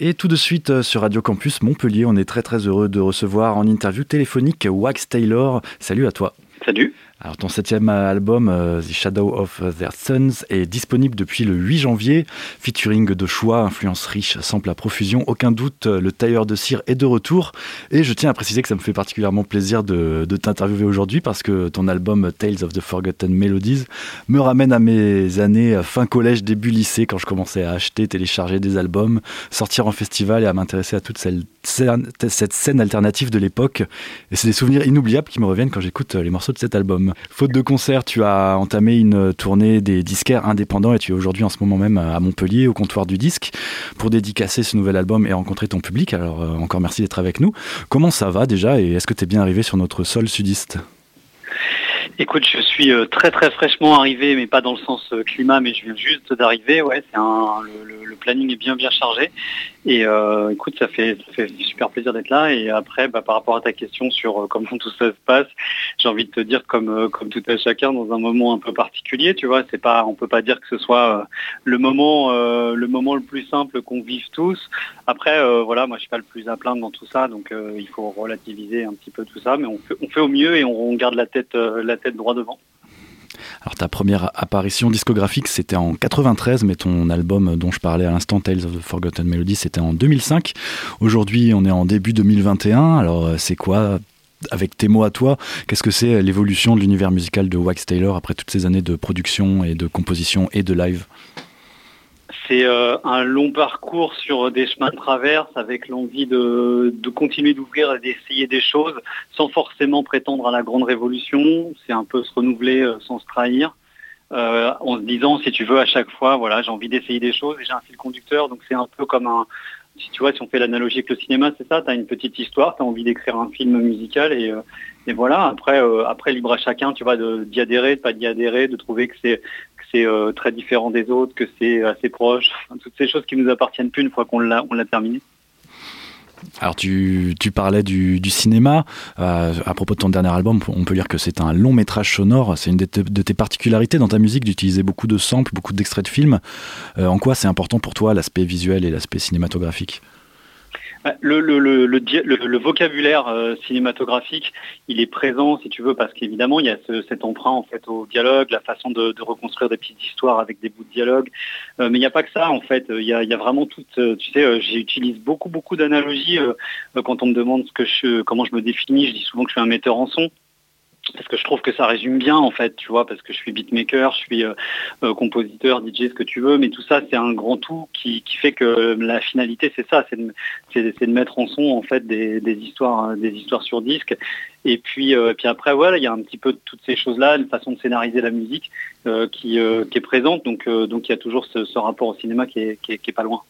Et tout de suite euh, sur Radio Campus Montpellier, on est très très heureux de recevoir en interview téléphonique Wax Taylor. Salut à toi. Salut. Alors ton septième album, euh, The Shadow of Their Sons, est disponible depuis le 8 janvier. Featuring de choix, influence riche, sample à profusion. Aucun doute, euh, le tailleur de cire est de retour. Et je tiens à préciser que ça me fait particulièrement plaisir de, t'interviewer aujourd'hui parce que ton album Tales of the Forgotten Melodies me ramène à mes années fin collège, début lycée, quand je commençais à acheter, télécharger des albums, sortir en festival et à m'intéresser à toute cette scène alternative de l'époque. Et c'est des souvenirs inoubliables qui me reviennent quand j'écoute les morceaux de cet album. Faute de concert, tu as entamé une tournée des disquaires indépendants et tu es aujourd'hui en ce moment même à Montpellier au comptoir du disque pour dédicacer ce nouvel album et rencontrer ton public. Alors euh, encore merci d'être avec nous. Comment ça va déjà et est-ce que tu es bien arrivé sur notre sol sudiste? Écoute, je suis euh, très très fraîchement arrivé, mais pas dans le sens euh, climat, mais je viens juste d'arriver. Ouais, le, planning est bien bien chargé. Et euh, écoute, ça fait super plaisir d'être là. Et après, bah, par rapport à ta question sur comment tout ça se passe, j'ai envie de te dire comme comme tout à chacun dans un moment un peu particulier. Tu vois, c'est pas on peut pas dire que ce soit le moment le moment le plus simple qu'on vive tous. Après, voilà, moi je suis pas le plus à plaindre dans tout ça, donc il faut relativiser un petit peu tout ça, mais on fait, on fait au mieux et on, on garde la tête la tête droit devant. Alors ta première apparition discographique c'était en 93 mais ton album dont je parlais à l'instant Tales of the Forgotten Melody c'était en 2005. Aujourd'hui on est en début 2021 alors euh, c'est quoi avec tes mots à toi, qu'est-ce que c'est l'évolution de l'univers musical de Wax Taylor après toutes ces années de production et de composition et de live? C'est euh, un long parcours sur des chemins de traverse avec l'envie de, continuer d'ouvrir et d'essayer des choses sans forcément prétendre à la grande révolution. C'est un peu se renouveler euh, sans se trahir. Euh, en se disant si tu veux à chaque fois voilà j'ai envie d'essayer des choses et j'ai un fil conducteur donc c'est un peu comme un si tu vois si on fait l'analogie avec le cinéma c'est ça tu as une petite histoire tu as envie d'écrire un film musical et, et voilà après après libre à chacun tu vois d'y adhérer de pas d'y adhérer de trouver que c'est c'est euh, très différent des autres, que c'est assez proche, toutes ces choses qui nous appartiennent plus une fois qu'on l'a, terminé. Alors tu, parlais du, cinéma. Euh, à propos de ton dernier album, on peut dire que c'est un long métrage sonore. C'est une de, tes particularités dans ta musique d'utiliser beaucoup de samples, beaucoup d'extraits de films. Euh, en quoi c'est important pour toi l'aspect visuel et l'aspect cinématographique? Bah, le, vocabulaire euh, cinématographique, il est présent, si tu veux, parce qu'évidemment, il y a cet emprunt au dialogue, la façon de, reconstruire des petites histoires avec des bouts de dialogue. Euh, mais il n'y a pas que ça, en fait. Il y a, vraiment tout. Euh, tu sais, j'utilise beaucoup, beaucoup d'analogies quand on me demande comment je me définis. Je dis souvent que je suis un metteur en son parce que je trouve que ça résume bien en fait, tu vois, parce que je suis beatmaker, je suis euh, euh, compositeur, DJ, ce que tu veux, mais tout ça c'est un grand tout qui, fait que la finalité c'est ça, c'est de, mettre en son en fait des, histoires, des histoires sur disque. Et puis, euh, après voilà, il y a un petit peu toutes ces choses-là, une façon de scénariser la musique qui, est présente, donc il y a toujours ce, rapport au cinéma qui est pas loin.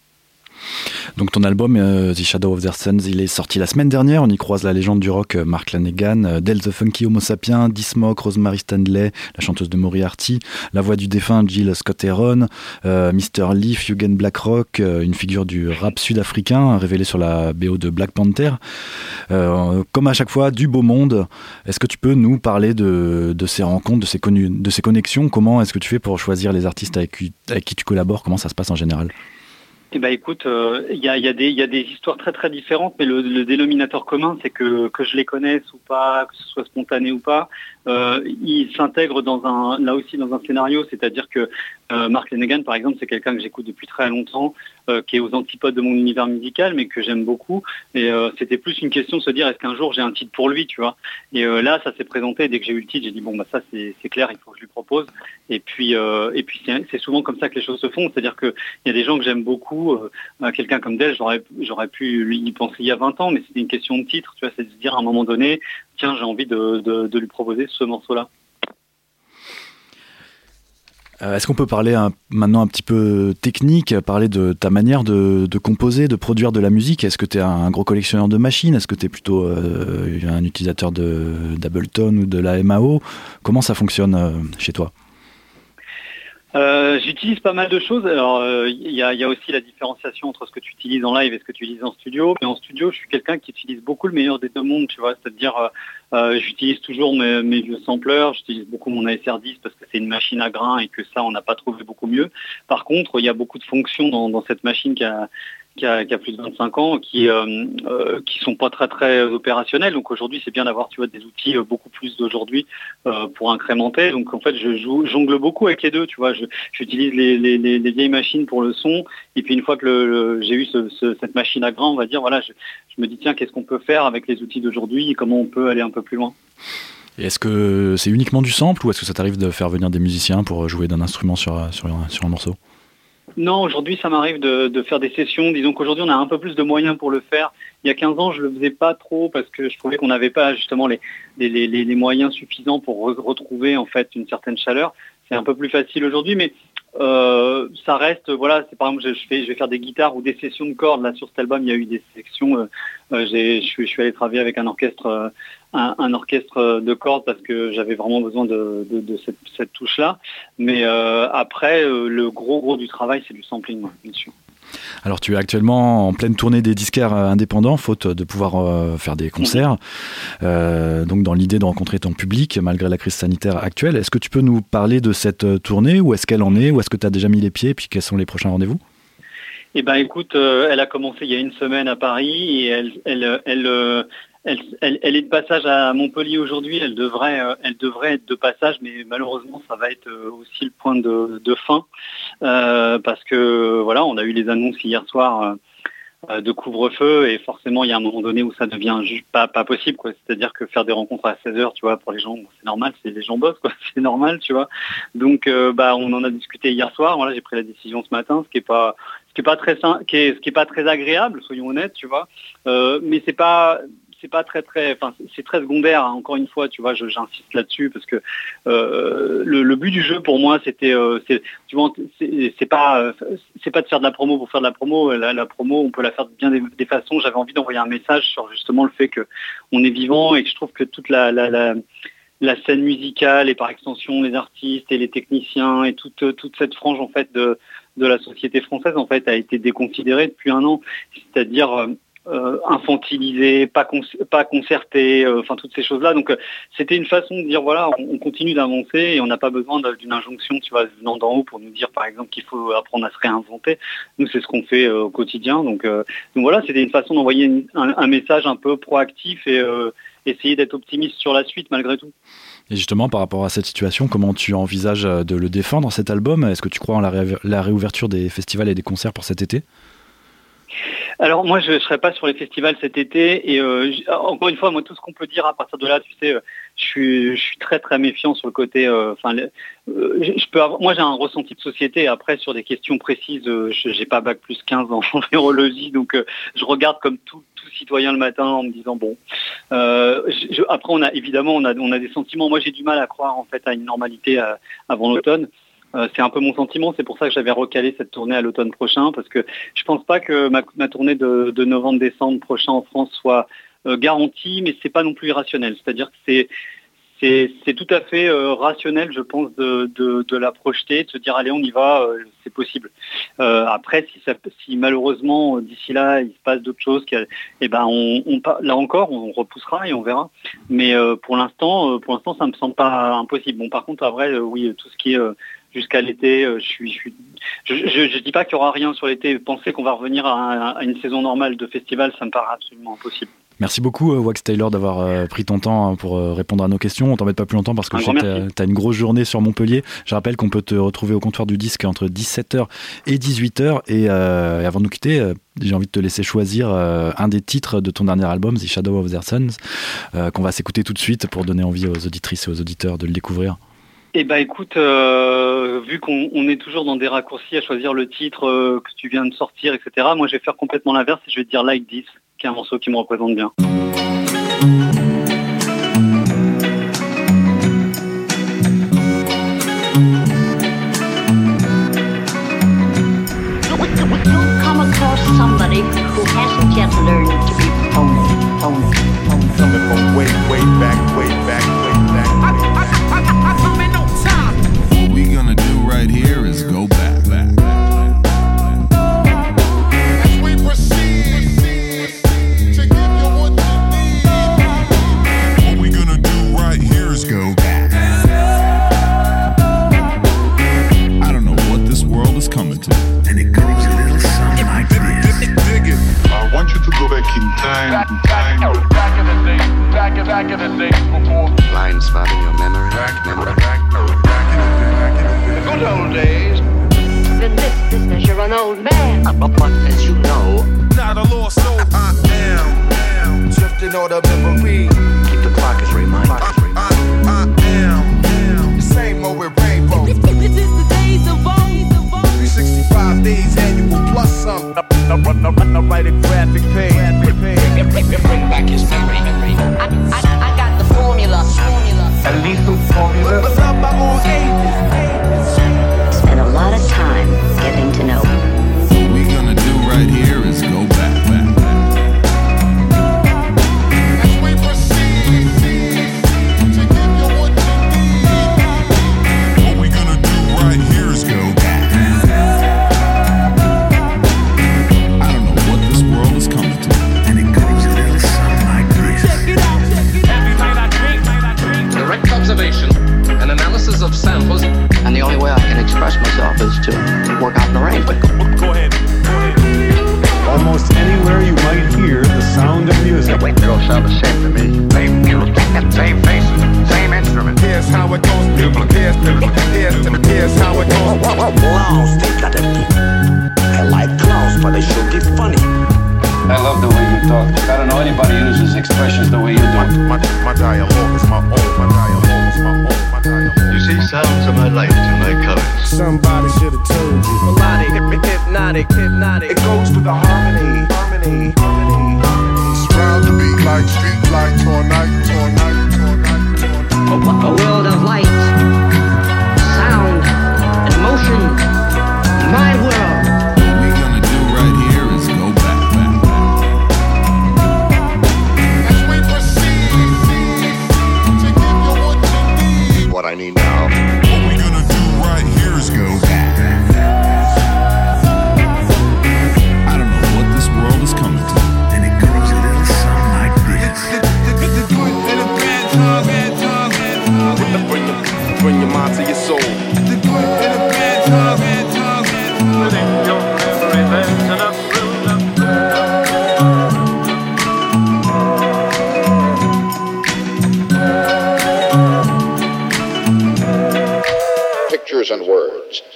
Donc ton album euh, The Shadow of Their Sons, il est sorti la semaine dernière. On y croise la légende du rock euh, Mark Lanegan, euh, Del the Funky Homo Sapien, Dismoke, Rosemary Stanley, la chanteuse de Moriarty, la voix du défunt Jill Scott Heron, Mr. Leaf, Eugen Blackrock, une figure du rap sud-africain révélée sur la BO de Black Panther. comme à chaque fois, du beau monde. Est-ce que tu peux nous parler de, ces rencontres, de ces connexions? Comment est-ce que tu fais pour choisir les artistes avec qui tu collabores? Comment ça se passe en général? Eh ben écoute, il euh, y, a, des histoires très très différentes, mais le, le dénominateur commun, c'est que que je les connaisse ou pas, que ce soit spontané ou pas, euh, ils s'intègrent dans un là aussi dans un scénario, c'est-à-dire que euh, Mark Lanegan, par exemple, c'est quelqu'un que j'écoute depuis très longtemps, euh, qui est aux antipodes de mon univers musical, mais que j'aime beaucoup. Et euh, c'était plus une question de se dire est-ce qu'un jour j'ai un titre pour lui, tu vois. Et là, ça s'est présenté. Dès que j'ai eu le titre, j'ai dit bon bah ça c'est clair, il faut que je lui propose. Et puis et puis c'est souvent comme ça que les choses se font. C'est-à-dire qu'il y a des gens que j'aime beaucoup. quelqu'un comme Del, j'aurais pu lui y penser il y a 20 ans, mais c'était une question de titre, tu vois. C'est de se dire à un moment donné, tiens, j'ai envie de, lui proposer ce morceau-là. Euh, est-ce qu'on peut parler maintenant un petit peu technique, parler de ta manière de, composer, de produire de la musique? Est-ce que tu es un gros collectionneur de machines? Est-ce que tu es plutôt euh, un utilisateur d'Ableton ou de la MAO Comment ça fonctionne euh, chez toi? J'utilise pas mal de choses. Alors, il y, a aussi la différenciation entre ce que tu utilises en live et ce que tu utilises en studio. Mais en studio, je suis quelqu'un qui utilise beaucoup le meilleur des deux mondes, tu vois. C'est-à-dire, euh, j'utilise toujours mes, mes, vieux sampleurs, j'utilise beaucoup mon ASR10 parce que c'est une machine à grains et que ça, on n'a pas trouvé beaucoup mieux. Par contre, il y a beaucoup de fonctions dans, dans cette machine qui a, qui a, plus de 25 ans, qui euh, euh, qui sont pas très très opérationnels. Donc aujourd'hui, c'est bien d'avoir tu vois des outils euh, beaucoup plus d'aujourd'hui pour incrémenter. Donc en fait, je joue, jongle beaucoup avec les deux. Tu vois, j'utilise les, les, vieilles machines pour le son, et puis une fois que j'ai eu cette machine à grain, on va dire, voilà, je, me dis tiens, qu'est-ce qu'on peut faire avec les outils d'aujourd'hui et comment on peut aller un peu plus loin? Est-ce que c'est uniquement du sample ou est-ce que ça t'arrive de faire venir des musiciens pour jouer d'un instrument sur, sur, sur un morceau? Non, aujourd'hui, ça m'arrive de, faire des sessions. Disons qu'aujourd'hui, on a un peu plus de moyens pour le faire. Il y a 15 ans, je le faisais pas trop parce que je trouvais qu'on n'avait pas justement les, les, moyens suffisants pour retrouver en fait une certaine chaleur. C'est un peu plus facile aujourd'hui, mais euh, ça reste, voilà, c'est par exemple, je, je, vais faire des guitares ou des sessions de cordes. Là, sur cet album, il y a eu des sections. Euh, euh, je, suis, allé travailler avec un orchestre, un, orchestre de cordes parce que j'avais vraiment besoin de, cette, touche-là. Mais après, le gros gros du travail, c'est du sampling, bien sûr. Alors tu es actuellement en pleine tournée des disquaires euh, indépendants, faute de pouvoir euh, faire des concerts. Euh, donc dans l'idée de rencontrer ton public, malgré la crise sanitaire actuelle, est-ce que tu peux nous parler de cette tournée? Où est-ce qu'elle en est? Où est-ce que tu as déjà mis les pieds? Et puis quels sont les prochains rendez-vous? Eh ben écoute, elle a commencé il y a une semaine à Paris et elle, elle, est de passage à Montpellier aujourd'hui. Elle devrait, euh, elle devrait être de passage, mais malheureusement, ça va être euh, aussi le point de, fin euh, parce que voilà, on a eu les annonces hier soir de couvre-feu et forcément, il y a un moment donné où ça devient pas, pas possible. C'est-à-dire que faire des rencontres à 16 h tu vois, pour les gens, c'est normal, c'est les gens bossent. C'est normal, tu vois. Donc, bah, on en a discuté hier soir. J'ai pris la décision ce matin, ce qui est pas ce qui est pas très qui ce qui est pas très agréable, soyons honnêtes, tu vois. mais c'est pas c'est pas très très, enfin c'est très secondaire. Hein. Encore une fois, tu vois, j'insiste là-dessus parce que euh, le, but du jeu pour moi, c'était, euh, c'est pas, c'est pas de faire de la promo pour faire de la promo. La, promo, on peut la faire de bien des, façons. J'avais envie d'envoyer un message sur justement le fait que on est vivant et que je trouve que toute la, la, scène musicale et par extension les artistes et les techniciens et toute, toute cette frange en fait de, de la société française en fait a été déconsidérée depuis un an. C'est-à-dire euh, infantilisé, pas, concerté, euh, enfin toutes ces choses-là. Donc euh, c'était une façon de dire voilà, on, continue d'avancer et on n'a pas besoin d'une injonction, tu vois, venant d'en haut pour nous dire par exemple qu'il faut apprendre à se réinventer. Nous c'est ce qu'on fait au quotidien. Donc, donc voilà, c'était une façon d'envoyer un, message un peu proactif et essayer d'être optimiste sur la suite malgré tout. Et justement, par rapport à cette situation, comment tu envisages de le défendre cet album? Est-ce que tu crois en la réouverture des festivals et des concerts pour cet été? Alors moi je ne serai pas sur les festivals cet été et euh, encore une fois moi tout ce qu'on peut dire à partir de là tu sais euh, je suis, je suis très très méfiant sur le côté euh, enfin je peux avoir, moi j'ai un ressenti de société. Après sur des questions précises je j'ai pas bac plus 15 en virologie donc je regarde comme tout, tout, citoyen le matin en me disant bon après on a évidemment on a on a des sentiments. Moi j'ai du mal à croire en fait à une normalité avant l'automne euh, c'est un peu mon sentiment, c'est pour ça que j'avais recalé cette tournée à l'automne prochain, parce que je pense pas que ma, tournée de, novembre-décembre prochain en France soit euh, garantie, mais c'est pas non plus irrationnel. C'est-à-dire que c'est tout à fait euh, rationnel, je pense, de, la projeter, de se dire allez on y va, c'est possible. après, si, malheureusement d'ici là il se passe d'autres choses, eh ben là encore on repoussera et on verra. Mais pour l'instant, pour l'instant ça me semble pas impossible. Bon par contre, vrai, oui, tout ce qui est jusqu'à l'été. Euh, je suis, je, je, dis pas qu'il y aura rien sur l'été. Penser qu'on va revenir à, une saison normale de festival, ça me paraît absolument impossible. Merci beaucoup euh, Wax Taylor d'avoir euh, pris ton temps hein, pour répondre à nos questions. On t'embête pas plus longtemps parce que tu as une grosse journée sur Montpellier. Je rappelle qu'on peut te retrouver au comptoir du disque entre 17h et 18h. Et, avant de nous quitter, j'ai envie de te laisser choisir un des titres de ton dernier album, The Shadow of Their Sons, qu'on va s'écouter tout de suite pour donner envie aux auditrices et aux auditeurs de le découvrir. Eh ben écoute, euh, vu qu'on est toujours dans des raccourcis à choisir le titre euh, que tu viens de sortir, etc., moi je vais faire complètement l'inverse et je vais te dire Like This, qui est un morceau qui me représente bien. Am drifting on memory. keep the clock as reminder. I, I, I am the same old with rainbow. This is the days of old. 365 days annual plus some. I write a graphic page. Bring back his memory. I, I, I got the formula. Formula. A lethal formula. But love by all I love the way you talk. I don't know anybody who uses expressions the way you do. my, my dialogue is my own. My dialogue is my own. My dialogue. You see, sounds are my life to my colors. Somebody should have told you. Melodic, hypnotic, hypnotic. It goes with the harmony, harmony, harmony, harmony. Surround the beat like street lights all night, all night, all night, all night. A world of light,